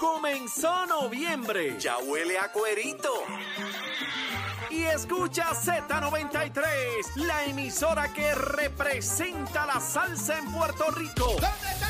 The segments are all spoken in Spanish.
Comenzó noviembre. Ya huele a cuerito. Y escucha Z93, la emisora que representa la salsa en Puerto Rico. ¿Dónde están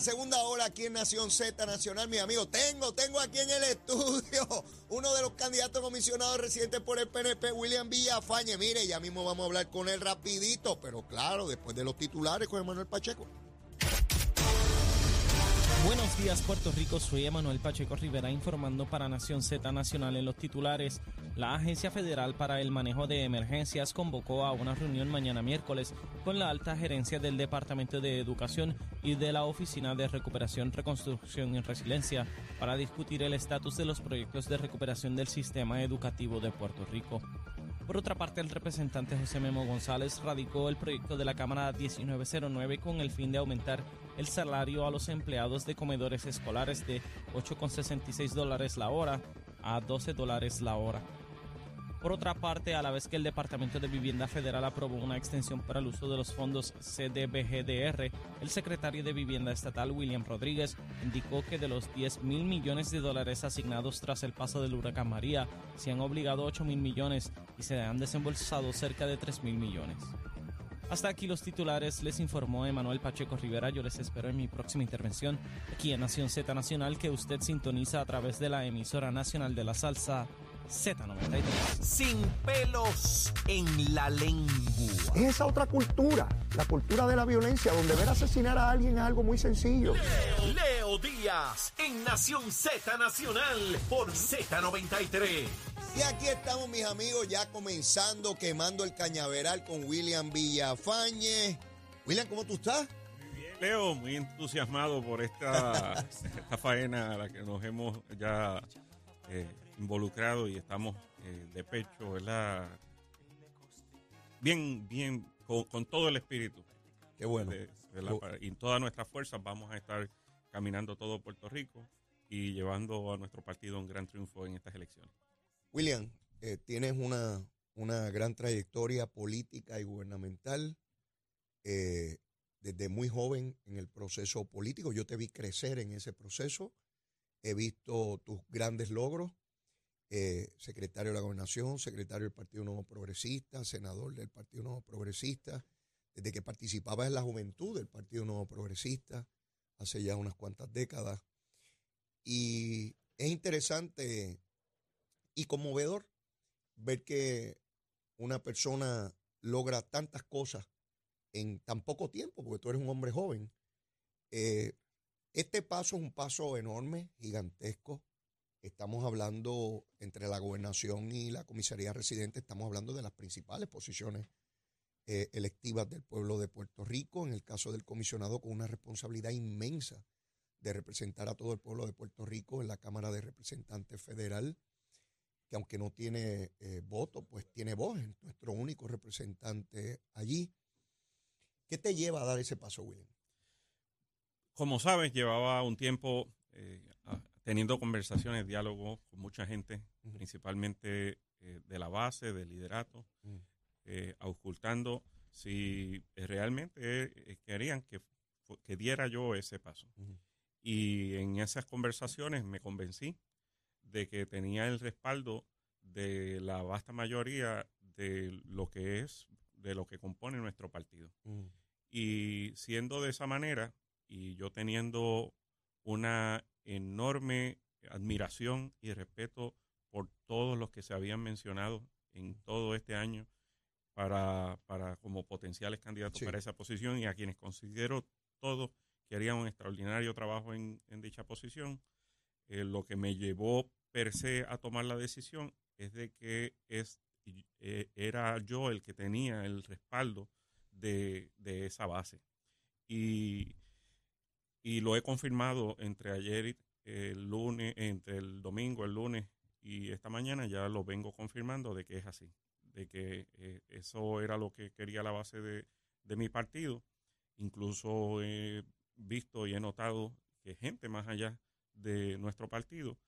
segunda hora aquí en Nación Z Nacional, mis amigos. Tengo, tengo aquí en el estudio uno de los candidatos comisionados residentes por el PNP, William Villafañe. Mire, ya mismo vamos a hablar con él rapidito, pero claro, después de los titulares con Emanuel Pacheco. Buenos días Puerto Rico, soy Emanuel Pacheco Rivera informando para Nación Z Nacional en los titulares. La Agencia Federal para el Manejo de Emergencias convocó a una reunión mañana miércoles con la alta gerencia del Departamento de Educación y de la Oficina de Recuperación, Reconstrucción y Resiliencia para discutir el estatus de los proyectos de recuperación del sistema educativo de Puerto Rico. Por otra parte, el representante José Memo González radicó el proyecto de la Cámara 1909 con el fin de aumentar el salario a los empleados de comedores escolares de 8,66 dólares la hora a 12 dólares la hora. Por otra parte, a la vez que el Departamento de Vivienda Federal aprobó una extensión para el uso de los fondos CDBGDR, el secretario de Vivienda Estatal William Rodríguez indicó que de los 10 mil millones de dólares asignados tras el paso del huracán María, se han obligado 8 mil millones y se han desembolsado cerca de 3 mil millones. Hasta aquí los titulares, les informó Emanuel Pacheco Rivera. Yo les espero en mi próxima intervención aquí en Nación Z Nacional, que usted sintoniza a través de la emisora nacional de la salsa Z93. Sin pelos en la lengua. Es esa otra cultura, la cultura de la violencia, donde ver asesinar a alguien es algo muy sencillo. Leo Díaz en Nación Z Nacional por Z93. Y aquí estamos, mis amigos, ya comenzando, quemando el cañaveral con William Villafañe. William, ¿cómo tú estás? Leo, muy entusiasmado por esta, esta faena a la que nos hemos ya eh, involucrado y estamos eh, de pecho, ¿verdad? Bien, bien, con, con todo el espíritu. Qué bueno. de- y todas nuestras fuerzas vamos a estar caminando todo Puerto Rico y llevando a nuestro partido un gran triunfo en estas elecciones. William, eh, tienes una, una gran trayectoria política y gubernamental. eh, desde muy joven en el proceso político, yo te vi crecer en ese proceso. He visto tus grandes logros. Eh, secretario de la Gobernación, secretario del Partido Nuevo Progresista, senador del Partido Nuevo Progresista, desde que participabas en la juventud del Partido Nuevo Progresista hace ya unas cuantas décadas. Y es interesante y conmovedor ver que una persona logra tantas cosas en tan poco tiempo, porque tú eres un hombre joven. Eh, este paso es un paso enorme, gigantesco. Estamos hablando entre la gobernación y la comisaría residente, estamos hablando de las principales posiciones eh, electivas del pueblo de Puerto Rico, en el caso del comisionado con una responsabilidad inmensa de representar a todo el pueblo de Puerto Rico en la Cámara de Representantes Federal que aunque no tiene eh, voto, pues tiene voz, es nuestro único representante allí. ¿Qué te lleva a dar ese paso, William? Como sabes, llevaba un tiempo eh, teniendo conversaciones, diálogos con mucha gente, principalmente eh, de la base, del liderato, eh, auscultando si eh, realmente eh, querían que, que diera yo ese paso. Y en esas conversaciones me convencí de que tenía el respaldo de la vasta mayoría de lo que es, de lo que compone nuestro partido. Y siendo de esa manera, y yo teniendo una enorme admiración y respeto por todos los que se habían mencionado en todo este año para, para como potenciales candidatos Sí. para esa posición y a quienes considero todos que harían un extraordinario trabajo en, en dicha posición, eh, lo que me llevó per se a tomar la decisión es de que es, eh, era yo el que tenía el respaldo de, de esa base. Y, y lo he confirmado entre ayer y, el lunes, entre el domingo, el lunes y esta mañana ya lo vengo confirmando de que es así, de que eh, eso era lo que quería la base de, de mi partido. Incluso he visto y he notado que gente más allá de nuestro partido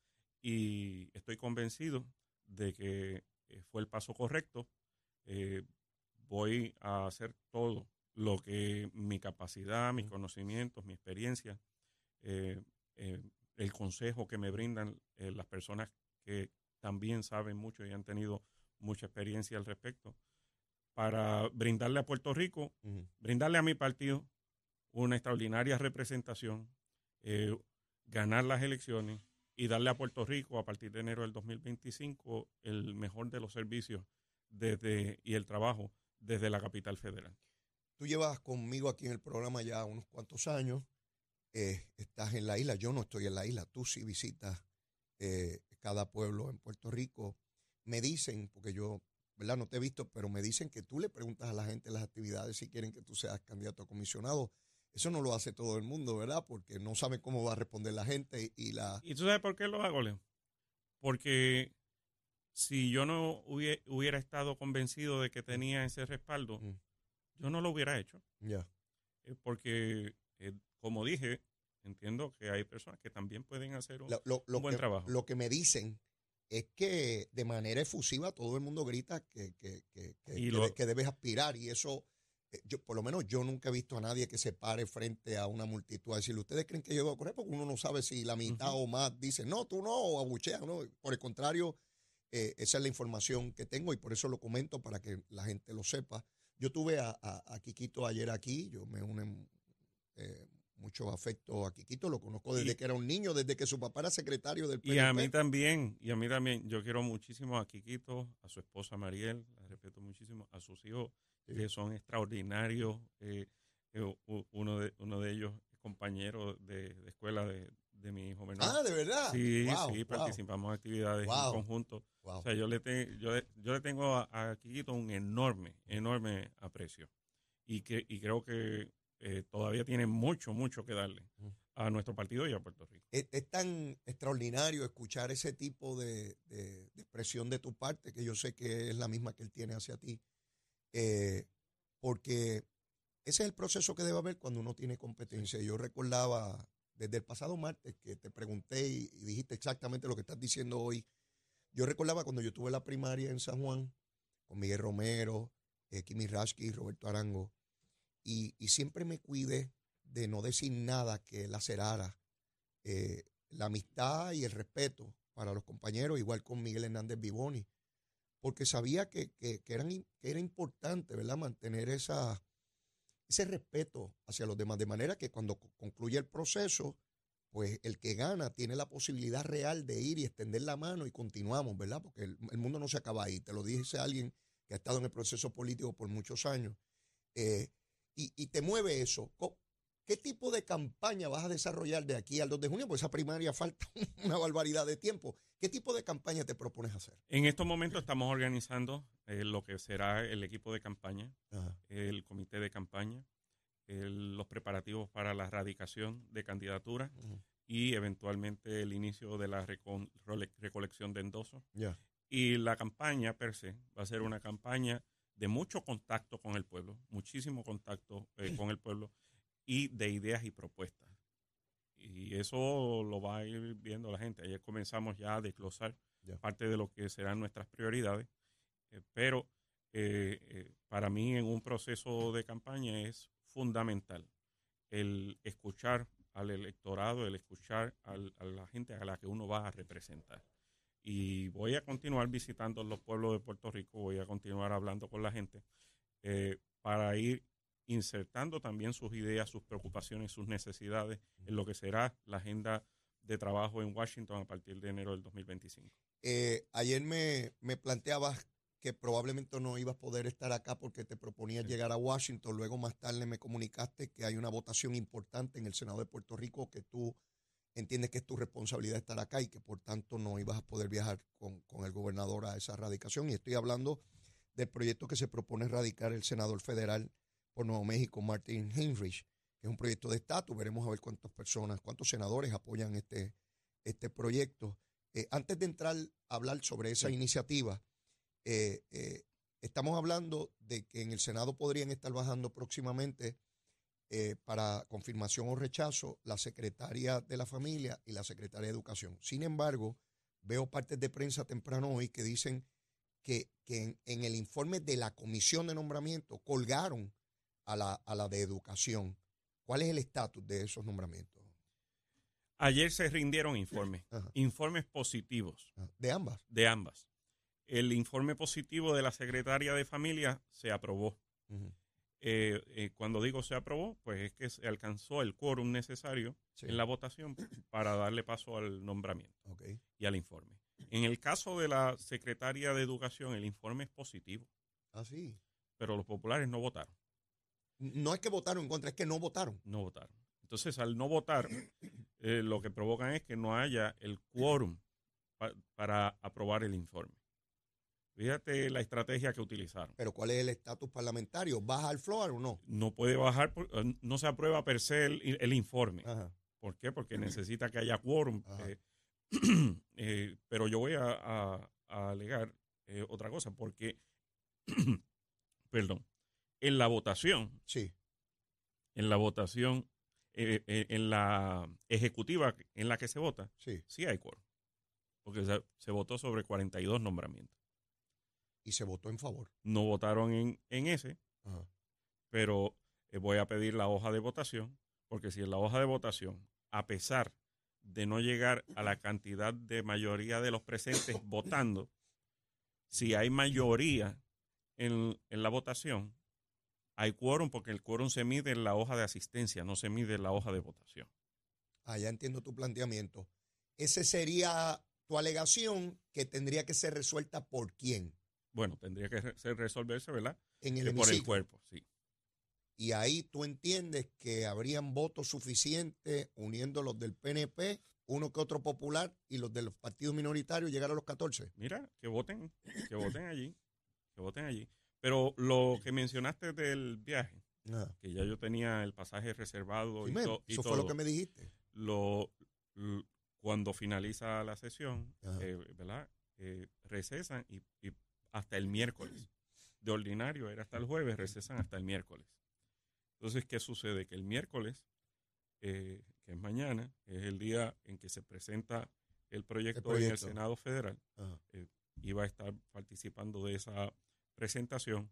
y estoy convencido de que eh, fue el paso correcto. Eh, voy a hacer todo lo que mi capacidad, mis conocimientos, mi experiencia, eh, el consejo que me brindan las personas que también saben mucho y han tenido mucha experiencia al respecto, para brindarle a Puerto Rico, brindarle a mi partido una extraordinaria representación, ganar las elecciones y darle a Puerto Rico a partir de enero del 2025 el mejor de los servicios desde y el trabajo desde la capital federal. Tú llevas conmigo aquí en el programa ya unos cuantos años, eh, estás en la isla, yo no estoy en la isla, tú sí visitas eh, cada pueblo en Puerto Rico. Me dicen, porque yo, ¿verdad? No te he visto, pero me dicen que tú le preguntas a la gente las actividades si quieren que tú seas candidato a comisionado. Eso no lo hace todo el mundo, ¿verdad? Porque no sabe cómo va a responder la gente y la... ¿Y tú sabes por qué lo hago, Leo? Porque si yo no hubiera, estado convencido de que tenía ese respaldo, mm. Yo no lo hubiera hecho. Ya. Eh, porque, eh, como dije, entiendo que hay personas que también pueden hacer un, buen trabajo. Lo que me dicen es que de manera efusiva todo el mundo grita que, que, que, que debes aspirar y eso eh, yo, por lo menos yo nunca he visto a nadie que se pare frente a una multitud a decirle, ¿ustedes creen que yo voy a correr? Porque uno no sabe si la mitad o más dice, no, tú no, o abuchean, no. Por el contrario, eh, esa es la información que tengo y por eso lo comento para que la gente lo sepa. Yo tuve a, a, Quiquito ayer aquí, yo me unen eh, mucho afecto a Quiquito, lo conozco desde que era un niño, desde que su papá era secretario del PNP. Y a mí también, y a mí también, yo quiero muchísimo a Quiquito, a su esposa Mariel, la respeto muchísimo, a sus hijos que son extraordinarios. Eh, eh, uno, de, uno de ellos es compañero de, escuela de, mi hijo menor. Ah, ¿de verdad? Sí, sí, participamos en actividades en conjunto. O sea, yo le, yo, yo le tengo a, a, Kikito un enorme, enorme aprecio. Y, que, y creo que eh, todavía tiene mucho, mucho que darle a nuestro partido y a Puerto Rico. Es, tan extraordinario escuchar ese tipo de, de, expresión de tu parte, que yo sé que es la misma que él tiene hacia ti. Eh, porque ese es el proceso que debe haber cuando uno tiene competencia. Yo recordaba desde el pasado martes que te pregunté y, dijiste exactamente lo que estás diciendo hoy. Yo recordaba cuando yo tuve la primaria en San Juan con Miguel Romero, eh, Kimi Rasky, Roberto Arango, y, siempre me cuidé de no decir nada que lacerara eh, la amistad y el respeto para los compañeros, igual con Miguel Hernández Vivoni porque sabía que, eran, que era importante, ¿verdad? Mantener esa, ese respeto hacia los demás, de manera que cuando concluye el proceso, pues el que gana tiene la posibilidad real de ir y extender la mano y continuamos, ¿verdad? Porque el, mundo no se acaba ahí. Te lo dice alguien que ha estado en el proceso político por muchos años. Eh, y, y, te mueve eso. ¿Qué tipo de campaña vas a desarrollar de aquí al 2 de junio? Pues esa primaria falta una barbaridad de tiempo. ¿Qué tipo de campaña te propones hacer? En estos momentos estamos organizando eh, lo que será el equipo de campaña, el comité de campaña, los preparativos para la radicación de candidaturas y eventualmente el inicio de la recolección de endosos. Y la campaña per se va a ser una campaña de mucho contacto con el pueblo, muchísimo contacto eh, con el pueblo y de ideas y propuestas. Y eso lo va a ir viendo la gente. Ayer comenzamos ya a desglosar parte de lo que serán nuestras prioridades, eh, pero eh, eh, para mí en un proceso de campaña es fundamental el escuchar al electorado, el escuchar a la gente a la que uno va a representar. Y voy a continuar visitando los pueblos de Puerto Rico, voy a continuar hablando con la gente para ir insertando también sus ideas, sus preocupaciones, sus necesidades en lo que será la agenda de trabajo en Washington a partir de enero del 2025. Eh, ayer me, me, planteabas que probablemente no ibas a poder estar acá porque te proponías llegar a Washington. Luego más tarde me comunicaste que hay una votación importante en el Senado de Puerto Rico que tú entiendes que es tu responsabilidad estar acá y que por tanto no ibas a poder viajar con, con el gobernador a esa radicación. Y estoy hablando del proyecto que se propone radicar el senador federal por Nuevo México, Martin Heinrich, que es un proyecto de estatus. Veremos a ver cuántas personas, cuántos senadores apoyan este, este proyecto. Eh, antes de entrar a hablar sobre esa iniciativa, eh, eh, estamos hablando de que en el Senado podrían estar bajando próximamente para confirmación o rechazo la secretaria de la familia y la secretaria de educación. Sin embargo, veo partes de prensa temprano hoy que dicen que, que en, en el informe de la comisión de nombramiento colgaron a la, a la de educación. ¿Cuál es el estatus de esos nombramientos? Ayer se rindieron informes, Ajá. informes positivos De ambas. de ambas. El informe positivo de la secretaria de familia se aprobó. Eh, eh, cuando digo se aprobó, pues es que se alcanzó el quórum necesario Sí. en la votación para darle paso al nombramiento y al informe. En el caso de la secretaria de Educación, el informe es positivo, Ah, sí. pero los populares no votaron, No es que votaron en contra, es que no votaron. no votaron. Entonces, al no votar, eh, lo que provocan es que no haya el quórum pa- para aprobar el informe. Fíjate la estrategia que utilizaron. Pero ¿cuál es el estatus parlamentario? ¿Baja al floor o no? No puede bajar, por- eh, no se aprueba per se el, el informe. Ajá. ¿Por qué? Porque necesita que haya quórum. Eh, eh, pero yo voy a, a- a alegar eh, otra cosa, porque, perdón, en la votación, Sí. en la votación, eh, eh, en la ejecutiva en la que se vota, Sí. sí hay quórum. Porque se, se votó sobre 42 nombramientos. Y se votó en favor. No votaron en, en ese, Ajá. pero eh, voy a pedir la hoja de votación, porque si en la hoja de votación, a pesar de no llegar a la cantidad de mayoría de los presentes votando, si hay mayoría en, en la votación, hay quórum, porque el quórum se mide en la hoja de asistencia, no se mide en la hoja de votación. Ah, ya entiendo tu planteamiento. Ese sería tu alegación que tendría que ser resuelta por quién. Bueno, tendría que re- ser resolverse, ¿verdad? En el por el cuerpo, sí. Y ahí tú entiendes que habrían votos suficientes uniendo los del PNP, uno que otro popular y los de los partidos minoritarios llegar a los 14. Mira, que voten, que voten allí, que voten allí. Pero lo que mencionaste del viaje, que ya yo tenía el pasaje reservado Sí, y, men, to- y eso todo, fue lo que me dijiste. lo, cuando finaliza la sesión, eh, ¿verdad? Eh, recesan y, y hasta el miércoles. De ordinario era hasta el jueves, recesan hasta el miércoles. Entonces, ¿qué sucede? Que el miércoles, eh, que es mañana, es el día en que se presenta el proyecto, en el. Senado Federal, iba a estar participando de esa presentación,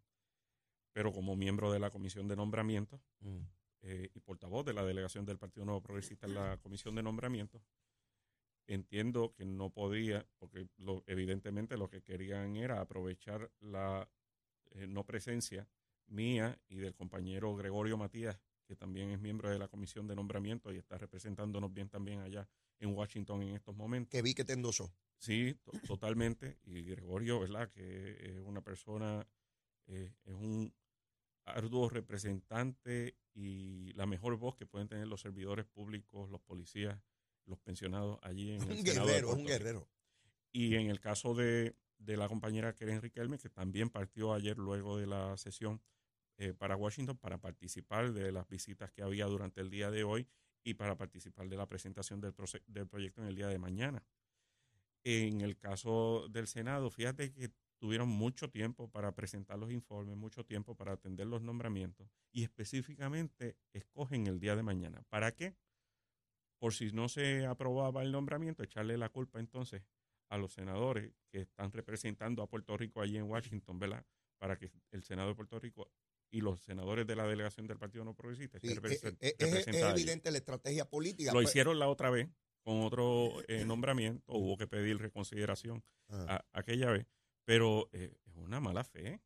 pero como miembro de la Comisión de Nombramientos, Mm. eh, y portavoz de la delegación del Partido Nuevo Progresista en la Comisión de Nombramientos, entiendo que no podía, porque lo, evidentemente lo que querían era aprovechar la eh, no presencia mía y del compañero Gregorio Matías, que también es miembro de la Comisión de Nombramientos y está representándonos bien también allá en Washington en estos momentos. Que vi que te endosó. Sí, to- totalmente. Y Gregorio, ¿verdad? Que es una persona, eh, es un arduo representante y la mejor voz que pueden tener los servidores públicos, los policías, los pensionados allí en el Un Senado de guerrero, un guerrero. Y en el caso de, de la compañera Keren Riquelme, que también partió ayer luego de la sesión eh, para Washington para participar de las visitas que había durante el día de hoy y para participar de la presentación del, del proyecto en el día de mañana. En el caso del Senado, fíjate que tuvieron mucho tiempo para presentar los informes, mucho tiempo para atender los nombramientos y específicamente escogen el día de mañana. ¿Para qué? Por si no se aprobaba el nombramiento, echarle la culpa entonces a los senadores que están representando a Puerto Rico allí en Washington, ¿verdad? Para que el Senado de Puerto Rico y los senadores de la delegación del Partido No Progresista Sí, estén es, represen- es- es allí. evidente la estrategia política. Lo pues. hicieron la otra vez con otro eh, nombramiento, hubo que pedir reconsideración Ajá. a- aquella vez, pero eh, es una mala fe,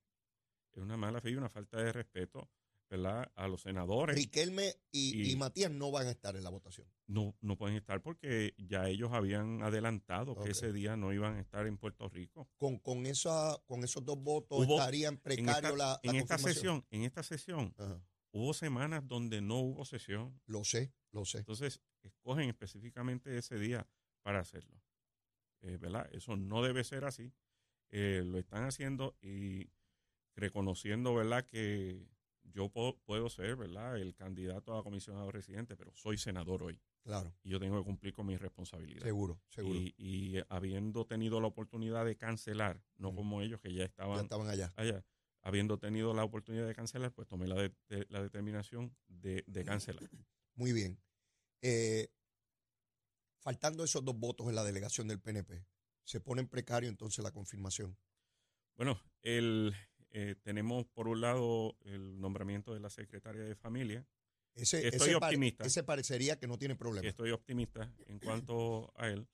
es una mala fe y una falta de respeto, ¿verdad? A los senadores. Riquelme y, Y- y Matías no van a estar en la votación. No, no pueden estar porque ya ellos habían adelantado que ese día no iban a estar en Puerto Rico. Con, con, esa, con esos dos votos Hubo- estaría en En precario esta, la, la en esta sesión, en esta sesión, Ajá. Hubo semanas donde no hubo sesión. Lo sé, lo sé. Entonces, escogen específicamente ese día para hacerlo. Eh, ¿Verdad? Eso no debe ser así. Eh, lo están haciendo y reconociendo, ¿verdad? Que yo puedo, puedo ser, ¿verdad? El candidato a comisionado residente, pero soy senador hoy. Claro, y yo tengo que cumplir con mi responsabilidad. seguro, seguro. Y, y habiendo tenido la oportunidad de cancelar, no Ujú. como ellos que ya ya estaban estaban allá. allá, habiendo tenido la oportunidad de cancelar, pues tomé la, de- de- la determinación de, de cancelar. Muy bien. Eh, faltando esos dos votos en la delegación del PNP, se pone en precario entonces la confirmación. Bueno, el, eh, tenemos por un lado el nombramiento de la secretaria de familia. Ese, Estoy ese pare- optimista. ese parecería que no tiene problema. Estoy optimista en cuanto a él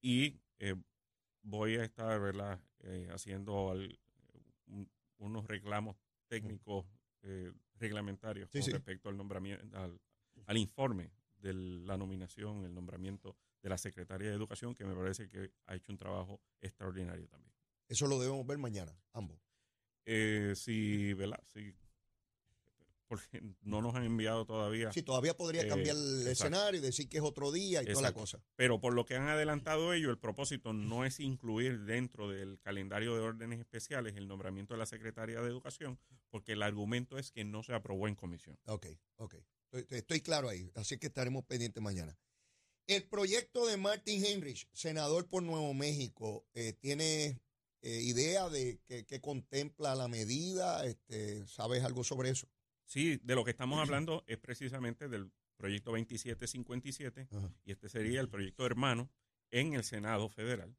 y eh, voy a estar ¿verdad? Haciendo al- un- unos reclamos técnicos eh, reglamentarios Sí, con sí. respecto al nombramiento, al, al informe de la nominación, el nombramiento de la secretaria de Educación, que me parece que ha hecho un trabajo extraordinario también. Eso lo debemos ver mañana, ambos. Eh, sí, ¿verdad? Sí, porque no nos han enviado todavía. Sí, todavía podría Eh, cambiar el exacto. escenario y decir que es otro día y toda la cosa. Pero por lo que han adelantado ellos, el propósito no es incluir dentro del calendario de órdenes especiales el nombramiento de la secretaria de Educación, porque el argumento es que no se aprobó en comisión. Ok, ok. Estoy, estoy claro ahí, así que estaremos pendientes mañana. El proyecto de Martin Heinrich, senador por Nuevo México, eh, ¿tiene eh, idea de que, que contempla la medida? Este, ¿Sabes algo sobre eso? Sí, de lo que estamos hablando es precisamente del proyecto 2757 Ajá. y este sería el proyecto hermano en el Senado federal.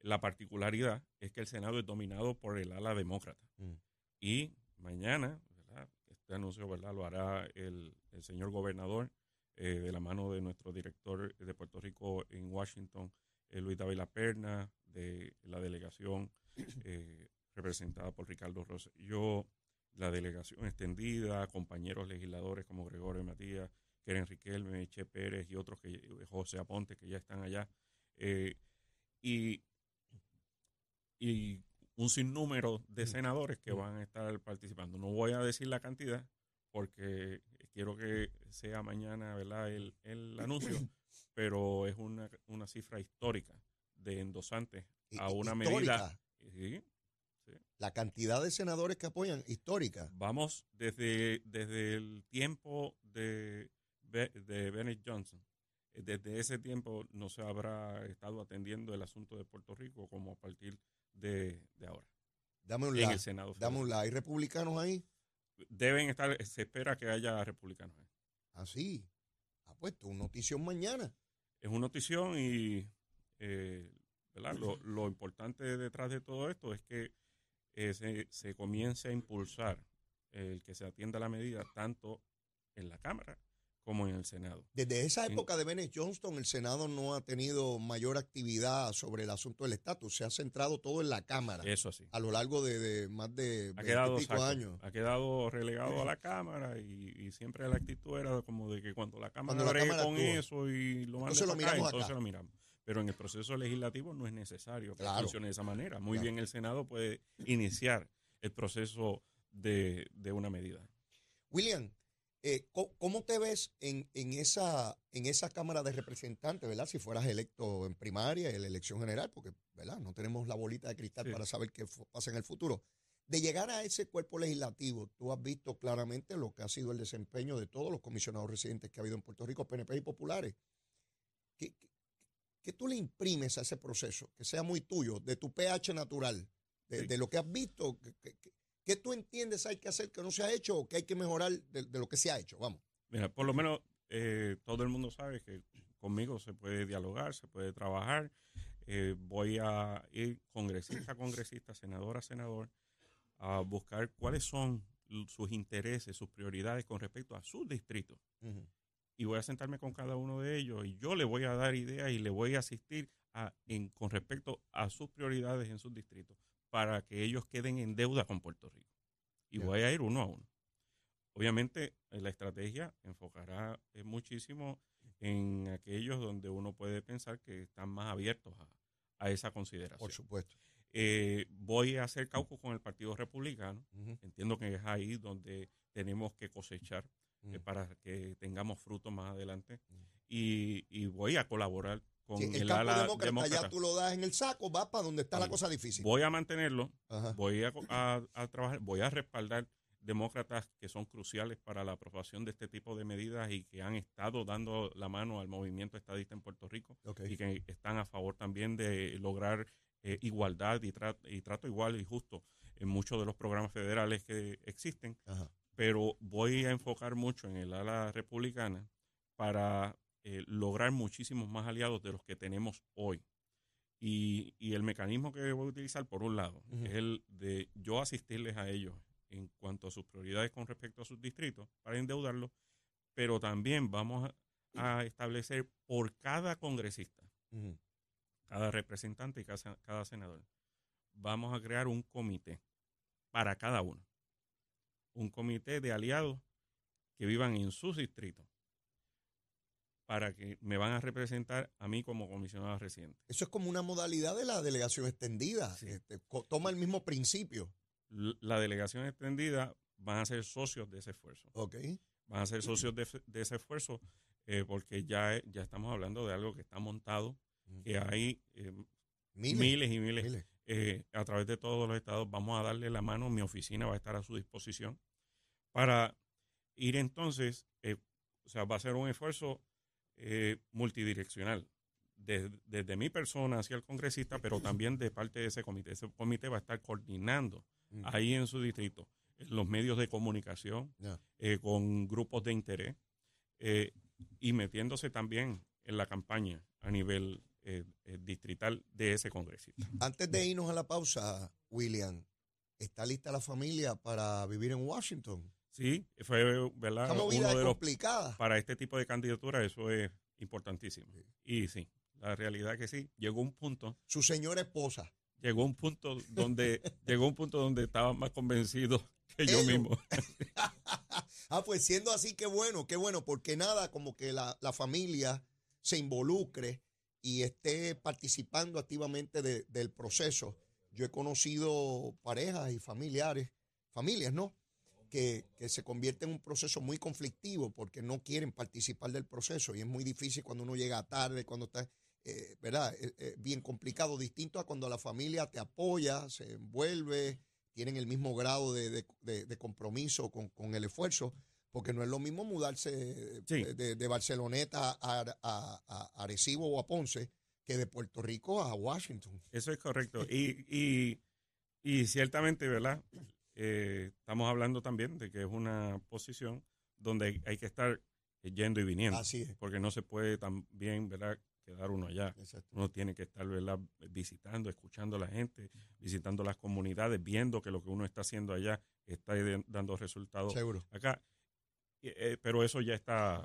La particularidad es que el Senado es dominado por el ala demócrata. Mm. Y mañana, ¿verdad? este anuncio ¿verdad? lo hará el, el señor gobernador eh, de la mano de nuestro director de Puerto Rico en Washington, eh, Luis David Perna, de la delegación eh, representada por Ricardo Rosselló, la delegación extendida, compañeros legisladores como Gregorio Matías, Keren Riquelme, Che Pérez y otros, que José Aponte, que ya están allá. eh, y, y un sinnúmero de senadores que van a estar participando. No voy a decir la cantidad porque quiero que sea mañana ¿verdad? El, el anuncio, pero es una, una cifra histórica de endosantes a una histórica. medida. Sí, La cantidad de senadores que apoyan, histórica. Vamos desde, desde el tiempo de, de Bennett Johnson. Eh, Desde ese tiempo no se habrá estado atendiendo el asunto de Puerto Rico como a partir de, de ahora. Dame un En la. el Senado. federal. Dame un la. ¿Hay republicanos ahí? Deben estar, se espera que haya republicanos. ahí. Ah, sí. Ah, pues, tu notición mañana. Es una notición y eh, ¿verdad? Lo, lo importante detrás de todo esto es que eh, se, se comience a impulsar el que se atienda la medida tanto en la Cámara como en el Senado. Desde esa En- época de Bennett Johnston, el Senado no ha tenido mayor actividad sobre el asunto del estatus. Se ha centrado todo en la Cámara Eso sí. a lo largo de, de más de Ha quedado, 20 y pico exacto, años. ha quedado relegado a la Cámara y, y siempre la actitud era como de que cuando la Cámara Cuando la Cámara con actúa. eso y lo mande Entonces lo para acá, miramos entonces acá. lo miramos. Pero en el proceso legislativo no es necesario que Claro. funcione de esa manera. Muy Claro. bien el Senado puede iniciar el proceso de, de una medida. William, eh, ¿cómo, te ves en, en, esa, en esa Cámara de Representantes, verdad? Si fueras electo en primaria, en la elección general, porque, ¿verdad? No tenemos la bolita de cristal Sí. para saber qué pasa en el futuro. De llegar a ese cuerpo legislativo, tú has visto claramente lo que ha sido el desempeño de todos los comisionados residentes que ha habido en Puerto Rico, PNP y populares. ¿Qué, qué, qué tú le imprimes a ese proceso? Que sea muy tuyo, de tu pH natural, de, Sí. de lo que has visto. que- que- que- ¿Qué tú entiendes hay que hacer que no se ha hecho o que hay que mejorar de, de lo que se ha hecho? Vamos. Mira, por lo menos eh, todo el mundo sabe que conmigo se puede dialogar, se puede trabajar. Eh, voy a ir congresista a congresista, senador a senador, a buscar cuáles son sus intereses, sus prioridades con respecto a sus distritos. Y voy a sentarme con cada uno de ellos y yo le voy a dar ideas y le voy a asistir a, en, con respecto a sus prioridades en sus distritos para que ellos queden en deuda con Puerto Rico. Y voy a ir uno a uno. Obviamente, eh, la estrategia enfocará eh, muchísimo en aquellos donde uno puede pensar que están más abiertos a, a esa consideración. Por supuesto. Eh, voy a hacer caucus con el Partido Republicano. Entiendo que es ahí donde tenemos que cosechar eh, Mm. para que tengamos frutos más adelante. Mm. Y, y voy a colaborar con Sí, el, el, ala demócrata, demócrata. ya tú lo das en el saco, vas para donde está la cosa difícil. Voy a mantenerlo, Ajá. voy a, a- a trabajar, voy a respaldar demócratas que son cruciales para la aprobación de este tipo de medidas y que han estado dando la mano al movimiento estadista en Puerto Rico Ok. y que están a favor también de lograr eh, igualdad y, tra- y trato igual y justo en muchos de los programas federales que existen, Ajá. Pero voy a enfocar mucho en el ala republicana para eh, lograr muchísimos más aliados de los que tenemos hoy. Y, y el mecanismo que voy a utilizar, por un lado, es el de yo asistirles a ellos en cuanto a sus prioridades con respecto a sus distritos para endeudarlos, pero también vamos a, a establecer por cada congresista, cada representante y cada, cada senador, vamos a crear un comité para cada uno. Un comité de aliados que vivan en sus distritos para que me van a representar a mí como comisionado residente. Eso es como una modalidad de la delegación extendida. Sí. Este, toma el mismo principio. La delegación extendida van a ser socios de ese esfuerzo. Ok. Van a ser socios de, ese esfuerzo eh, porque ya, ya estamos hablando de algo que está montado, que hay eh, Miles. miles y miles miles. Eh, a través de todos los estados. Vamos a darle la mano, mi oficina va a estar a su disposición para ir entonces, eh, o sea, va a ser un esfuerzo eh, multidireccional, de- desde mi persona hacia el congresista, pero también de parte de ese comité. Ese comité va a estar coordinando Mm. ahí en su distrito, en los medios de comunicación, eh, con grupos de interés eh, y metiéndose también en la campaña a nivel eh, eh, distrital de ese congresista. Antes de irnos a la pausa, William, ¿está lista la familia para vivir en Washington? Sí, fue, ¿verdad? Uno es de los, complicada. para este tipo de candidatura eso es importantísimo. Y sí, la realidad que sí, llegó un punto, Su señora esposa. llegó un punto donde, llegó un punto donde estaba más convencido que yo mismo. ah, pues siendo así, qué bueno, qué bueno, porque nada, como que la, la familia se involucre y esté participando activamente de- del proceso. Yo he conocido parejas y familiares, familias, ¿no? Que, que se convierte en un proceso muy conflictivo porque no quieren participar del proceso y es muy difícil cuando uno llega tarde, cuando está, eh, ¿verdad? Eh, eh, bien complicado, distinto a cuando la familia te apoya, se envuelve, tienen el mismo grado de, de- de- compromiso con, con el esfuerzo, porque no es lo mismo mudarse Sí. de, de- Barceloneta a, a- a Arecibo o a Ponce que de Puerto Rico a Washington. Eso es correcto. Y, y, y ciertamente, ¿verdad? Eh, estamos hablando también de que es una posición donde hay, que estar yendo y viniendo. Así es. Porque no se puede también, ¿verdad? Quedar uno allá. Exacto. Uno tiene que estar, ¿verdad? Visitando, escuchando a la gente, visitando las comunidades, viendo que lo que uno está haciendo allá está dando resultados Seguro. acá. Eh, pero eso ya está.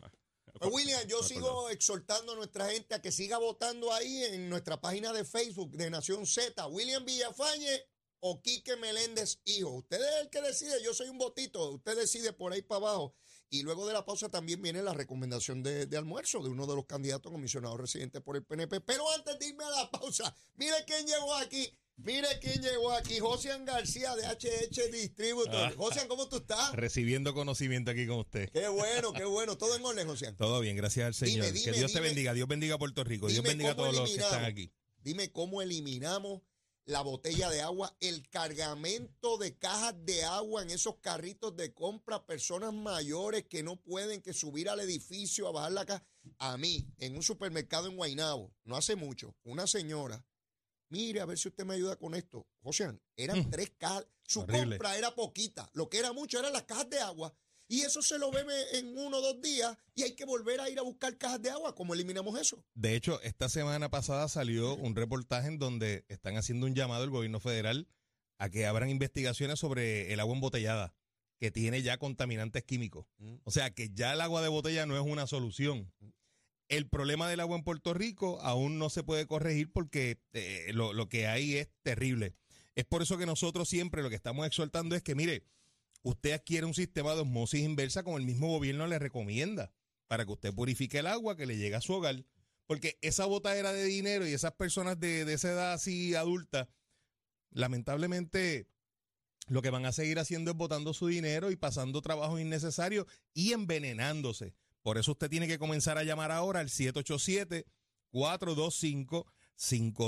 Pues William, yo sigo exhortando a nuestra gente a que siga votando ahí en nuestra página de Facebook de Nación Z. William Villafañe o Quique Meléndez, hijo. Usted es el que decide, yo soy un votito, usted decide por ahí para abajo. Y luego de la pausa también viene la recomendación de, de almuerzo de uno de los candidatos comisionados residentes por el PNP. Pero antes de irme a la pausa, mire quién llegó aquí. Mire quién llegó aquí, Josian García de HH Distributor. Josian, ¿cómo tú estás? Recibiendo conocimiento aquí con usted. Qué bueno, qué bueno. Todo en orden, Josian. Todo bien, gracias al Señor. dime, que Dios dime. te bendiga, Dios bendiga a Puerto Rico, Dios bendiga a todos los que están aquí. Dime cómo eliminamos la botella de agua, el cargamento de cajas de agua en esos carritos de compra, personas mayores que no pueden que subir al edificio a bajar la caja. A mí, en un supermercado en Guaynabo, no hace mucho, una señora, mire a ver si usted me ayuda con esto. José, eran Mm. tres cajas, su Horrible. compra era poquita, lo que era mucho eran las cajas de agua. Y eso se lo bebe en uno o dos días y hay que volver a ir a buscar cajas de agua. ¿Cómo eliminamos eso? De hecho, esta semana pasada salió un reportaje en donde están haciendo un llamado al gobierno federal a que abran investigaciones sobre el agua embotellada, que tiene ya contaminantes químicos. Mm. O sea, que ya el agua de botella no es una solución. El problema del agua en Puerto Rico aún no se puede corregir porque eh, lo, lo que hay es terrible. Es por eso que nosotros siempre lo que estamos exhortando es que, mire, usted adquiere un sistema de osmosis inversa como el mismo gobierno le recomienda para que usted purifique el agua que le llegue a su hogar. Porque esa botadera de dinero y esas personas de, de esa edad así adulta, lamentablemente lo que van a seguir haciendo es botando su dinero y pasando trabajos innecesarios y envenenándose. Por eso usted tiene que comenzar a llamar ahora al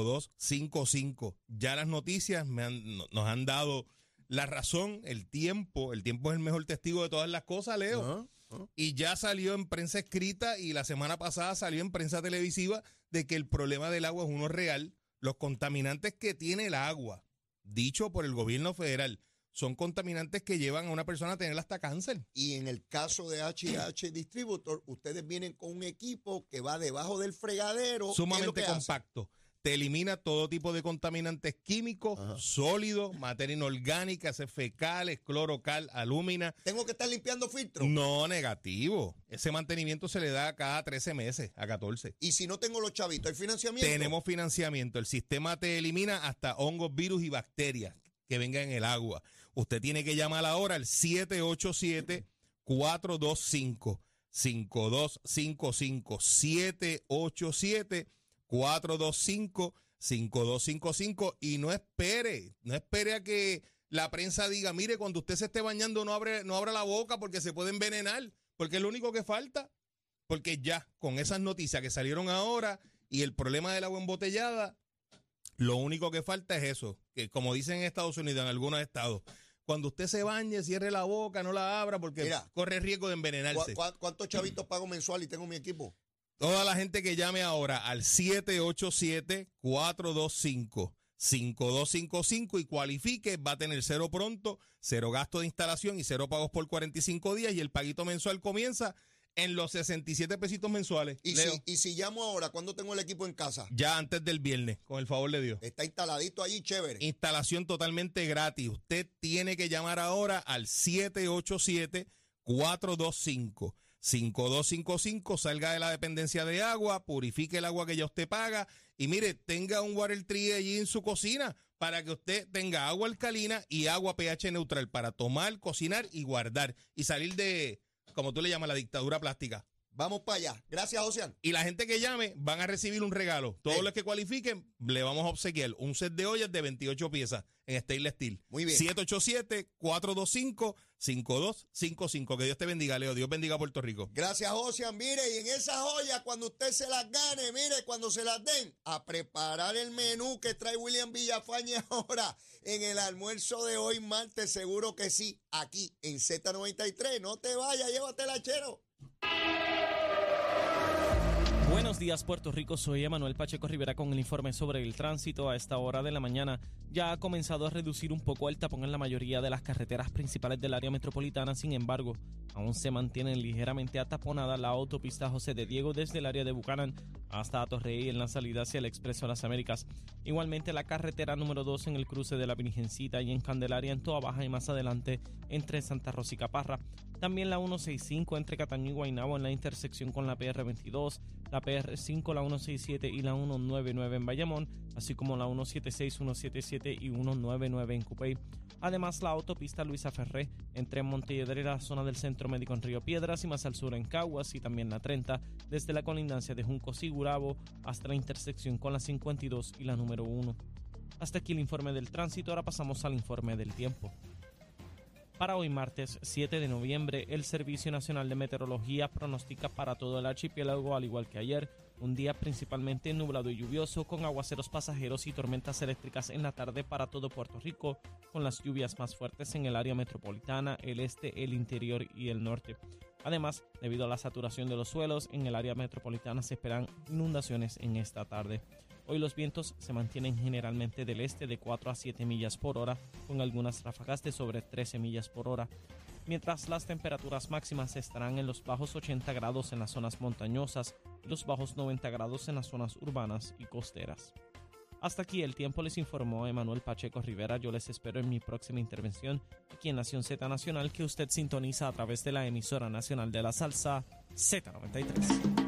787-425-5255. Ya las noticias me han- no- nos han dado La razón, el tiempo, el tiempo es el mejor testigo de todas las cosas, Leo. Ajá, ajá. Y ya salió en prensa escrita y la semana pasada salió en prensa televisiva de que el problema del agua es uno real. Los contaminantes que tiene el agua, dicho por el gobierno federal, son contaminantes que llevan a una persona a tener hasta cáncer. Y en el caso de H&H Distributor, ustedes vienen con un equipo que va debajo del fregadero. ¿Qué es lo Sumamente hace? compacto. Te elimina todo tipo de contaminantes químicos, Ajá. sólidos, materia inorgánica, fecales, cloro, cal, alúmina. Tengo que estar limpiando filtros. No negativo. Ese mantenimiento se le da cada 13 meses, a 14. Y si no tengo los chavitos, ¿hay financiamiento? Tenemos financiamiento. El sistema te elimina hasta hongos, virus y bacterias que vengan en el agua. Usted tiene que llamar ahora al 787-425. 5255 787 425 5255 y no espere, no espere a que la prensa diga, mire, cuando usted se esté bañando no abre no abra la boca porque se puede envenenar, porque es lo único que falta. Porque ya con esas noticias que salieron ahora y el problema del agua embotellada, lo único que falta es eso, que como dicen en Estados Unidos, en algunos estados, cuando usted se bañe, cierre la boca, no la abra porque Mira. corre riesgo de ¿Cu- envenenarse. cu- ¿Cuántos chavitos pago mensual y tengo mi equipo? Toda la gente que llame ahora al 787-425-5255 y cualifique, va a tener cero pronto, cero gasto de instalación y cero pagos por 45 días y el paguito mensual comienza en los 67 pesitos mensuales. Y Leo, si, y si llamo ahora, ¿cuándo tengo el equipo en casa? ya antes del viernes, con el favor de Dios. Está instaladito allí, chévere. Instalación totalmente gratis. Usted tiene que llamar ahora al 787-425-5255. Salga de la dependencia de agua, purifique el agua que ya usted paga y mire, tenga un water tree allí en su cocina para que usted tenga agua alcalina y agua pH neutral para tomar, cocinar y guardar y salir de, como tú le llamas, la dictadura plástica. Vamos para allá. Gracias, Ocean. Y la gente que llame van a recibir un regalo. Todos Sí. los que cualifiquen le vamos a obsequiar un set de ollas de 28 piezas en Stainless Steel. Muy bien. 787-425-5255. Que Dios te bendiga, Leo. Dios bendiga a Puerto Rico. Gracias, Ocean. Mire, y en esas joyas, cuando usted se las gane, mire, cuando se las den, a preparar el menú que trae William Villafañe ahora en el almuerzo de hoy, martes, seguro que sí, aquí en Z93. No te vayas, llévatela, chero. Buenos días Puerto Rico, soy Emanuel Pacheco Rivera con el informe sobre el tránsito. A esta hora de la mañana ya ha comenzado a reducir un poco el tapón en la mayoría de las carreteras principales del área metropolitana, sin embargo, aún se mantiene ligeramente ataponada la autopista José de Diego desde el área de Bucanan hasta Atorrey en la salida hacia el Expreso Las Américas. Igualmente la carretera número 2 en el cruce de la Virgencita y en Candelaria en Toa Baja y más adelante entre Santa Rosa y Caparra. También la 165 entre Cataño y Guaynabo en la intersección con la PR22, la PR5, la 167 y la 199 en Bayamón, así como la 176, 177 y 199 en Cupey. Además, la autopista Luisa Ferré entre la zona del Centro Médico en Río Piedras y más al sur en Caguas y también la 30 desde la colindancia de Juncos y Gurabo hasta la intersección con la 52 y la número 1. Hasta aquí el informe del tránsito, ahora pasamos al informe del tiempo. Para hoy martes 7 de noviembre, el Servicio Nacional de Meteorología pronostica para todo el archipiélago, al igual que ayer, un día principalmente nublado y lluvioso, con aguaceros pasajeros y tormentas eléctricas en la tarde para todo Puerto Rico, con las lluvias más fuertes en el área metropolitana, el este, el interior y el norte. Además, debido a la saturación de los suelos, en el área metropolitana se esperan inundaciones en esta tarde. Hoy los vientos se mantienen generalmente del este de 4 a 7 millas por hora, con algunas ráfagas de sobre 13 millas por hora, mientras las temperaturas máximas estarán en los bajos 80 grados en las zonas montañosas y los bajos 90 grados en las zonas urbanas y costeras. Hasta aquí el tiempo les informó Emanuel Pacheco Rivera. Yo les espero en mi próxima intervención aquí en Nación Z Nacional que usted sintoniza a través de la emisora nacional de la salsa Z93.